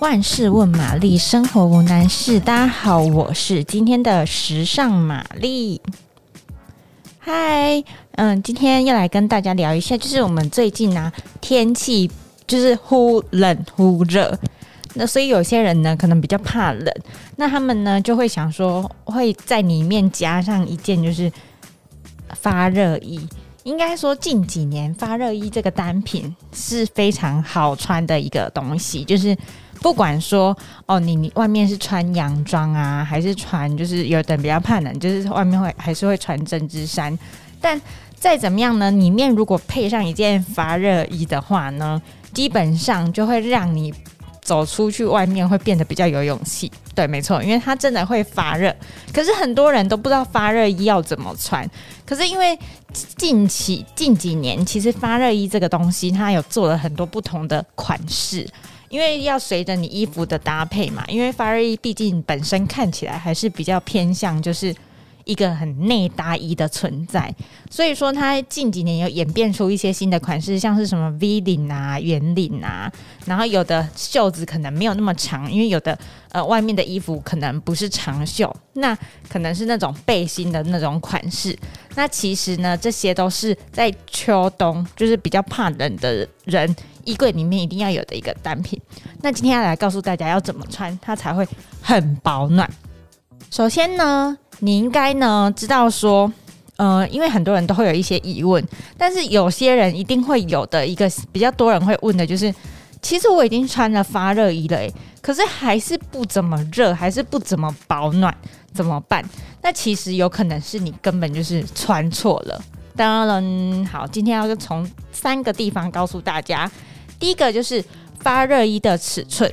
万事问玛丽，生活无难事。大家好，我是今天的时尚玛丽。嗨，嗯，今天要来跟大家聊一下，就是我们最近啊，天气就是忽冷忽热，那所以有些人呢，可能比较怕冷，那他们呢就会想说，会在里面加上一件就是发热衣。应该说，近几年发热衣这个单品是非常好穿的一个东西，就是不管说哦，你你外面是穿洋装啊，还是穿就是有的人比较怕冷，就是外面会还是会穿针织衫，但再怎么样呢，里面如果配上一件发热衣的话呢，基本上就会让你。走出去外面会变得比较有勇气，对，没错，因为它真的会发热。可是很多人都不知道发热衣要怎么穿。可是因为近期近几年，其实发热衣这个东西，它有做了很多不同的款式，因为要随着你衣服的搭配嘛。因为发热衣毕竟本身看起来还是比较偏向就是。一个很内搭衣的存在，所以说它近几年有演变出一些新的款式，像是什么 V 领啊、圆领啊，然后有的袖子可能没有那么长，因为有的呃外面的衣服可能不是长袖，那可能是那种背心的那种款式。那其实呢，这些都是在秋冬就是比较怕冷的人衣柜里面一定要有的一个单品。那今天要来告诉大家要怎么穿，它才会很保暖。首先呢。你应该呢知道说，呃，因为很多人都会有一些疑问，但是有些人一定会有的一个比较多人会问的就是，其实我已经穿了发热衣了，可是还是不怎么热，还是不怎么保暖，怎么办？那其实有可能是你根本就是穿错了。当然，好，今天要从三个地方告诉大家，第一个就是发热衣的尺寸，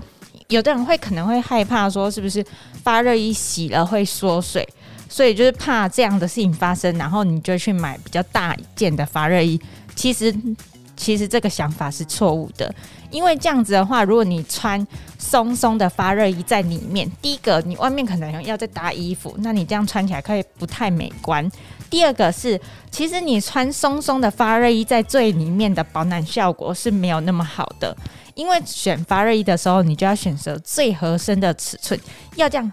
有的人会可能会害怕说，是不是发热衣洗了会缩水？所以就是怕这样的事情发生，然后你就去买比较大一件的发热衣。其实，其实这个想法是错误的，因为这样子的话，如果你穿松松的发热衣在里面，第一个你外面可能要再搭衣服，那你这样穿起来可以不太美观。第二个是，其实你穿松松的发热衣在最里面的保暖效果是没有那么好的，因为选发热衣的时候，你就要选择最合身的尺寸，要这样。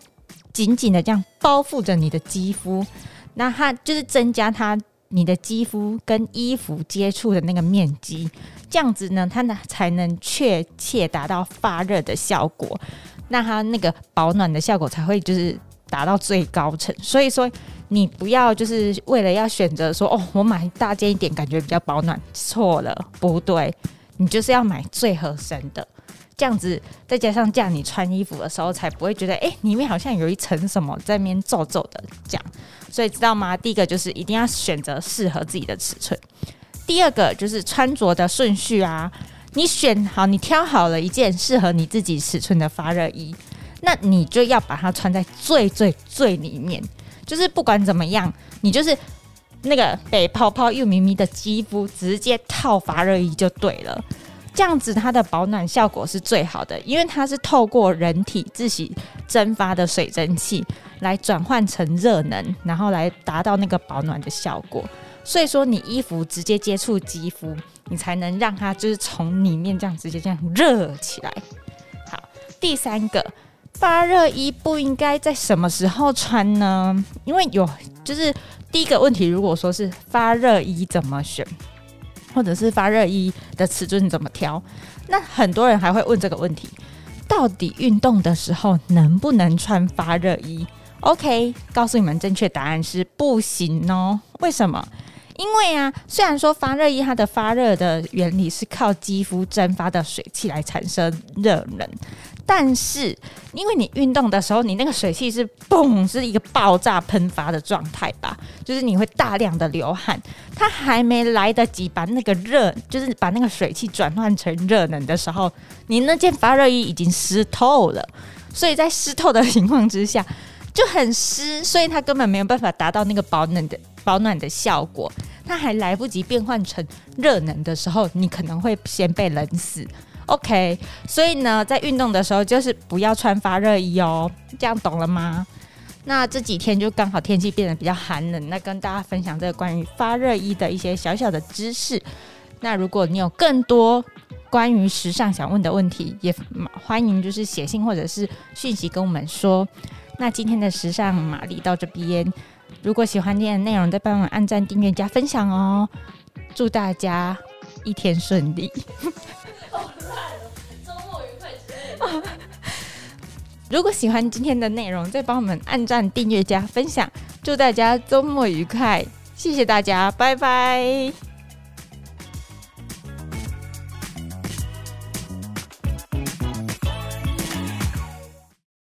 紧紧的这样包覆着你的肌肤，那它就是增加它你的肌肤跟衣服接触的那个面积，这样子呢，它呢才能确切达到发热的效果，那它那个保暖的效果才会就是达到最高层。所以说，你不要就是为了要选择说哦，我买大件一点，感觉比较保暖，错了，不对，你就是要买最合身的。这样子，再加上这样，你穿衣服的时候才不会觉得，哎、里面好像有一层什么在那边皱皱的。这样，所以知道吗？第一个就是一定要选择适合自己的尺寸。第二个就是穿着的顺序啊，你选好，你挑好了一件适合你自己尺寸的发热衣，那你就要把它穿在最最最里面。就是不管怎么样，你就是那个被泡泡又咪咪的肌肤，直接套发热衣就对了。这样子，它的保暖效果是最好的，因为它是透过人体自己蒸发的水蒸气来转换成热能，然后来达到那个保暖的效果。所以说，你衣服直接接触肌肤，你才能让它就是从里面这样直接这样热起来。好，第三个，发热衣不应该在什么时候穿呢？因为有就是第一个问题，如果说是发热衣怎么选？或者是发热衣的尺寸怎么挑？那很多人还会问这个问题：到底运动的时候能不能穿发热衣？OK，告诉你们正确答案是不行哦。为什么？因为啊，虽然说发热衣它的发热的原理是靠肌肤蒸发的水汽来产生热能。但是，因为你运动的时候，你那个水汽是嘣，是一个爆炸喷发的状态吧？就是你会大量的流汗，它还没来得及把那个热，就是把那个水汽转换成热能的时候，你那件发热衣已经湿透了。所以在湿透的情况之下，就很湿，所以它根本没有办法达到那个保暖的保暖的效果。它还来不及变换成热能的时候，你可能会先被冷死。OK，所以呢，在运动的时候就是不要穿发热衣哦，这样懂了吗？那这几天就刚好天气变得比较寒冷，那跟大家分享这个关于发热衣的一些小小的知识。那如果你有更多关于时尚想问的问题，也欢迎就是写信或者是讯息跟我们说。那今天的时尚玛丽到这边，如果喜欢今天的内容，再帮我按赞、订阅、加分享哦！祝大家一天顺利。周末愉快。如果喜欢今天的内容，再帮我们按赞、订阅、加分享。祝大家周末愉快，谢谢大家，拜拜。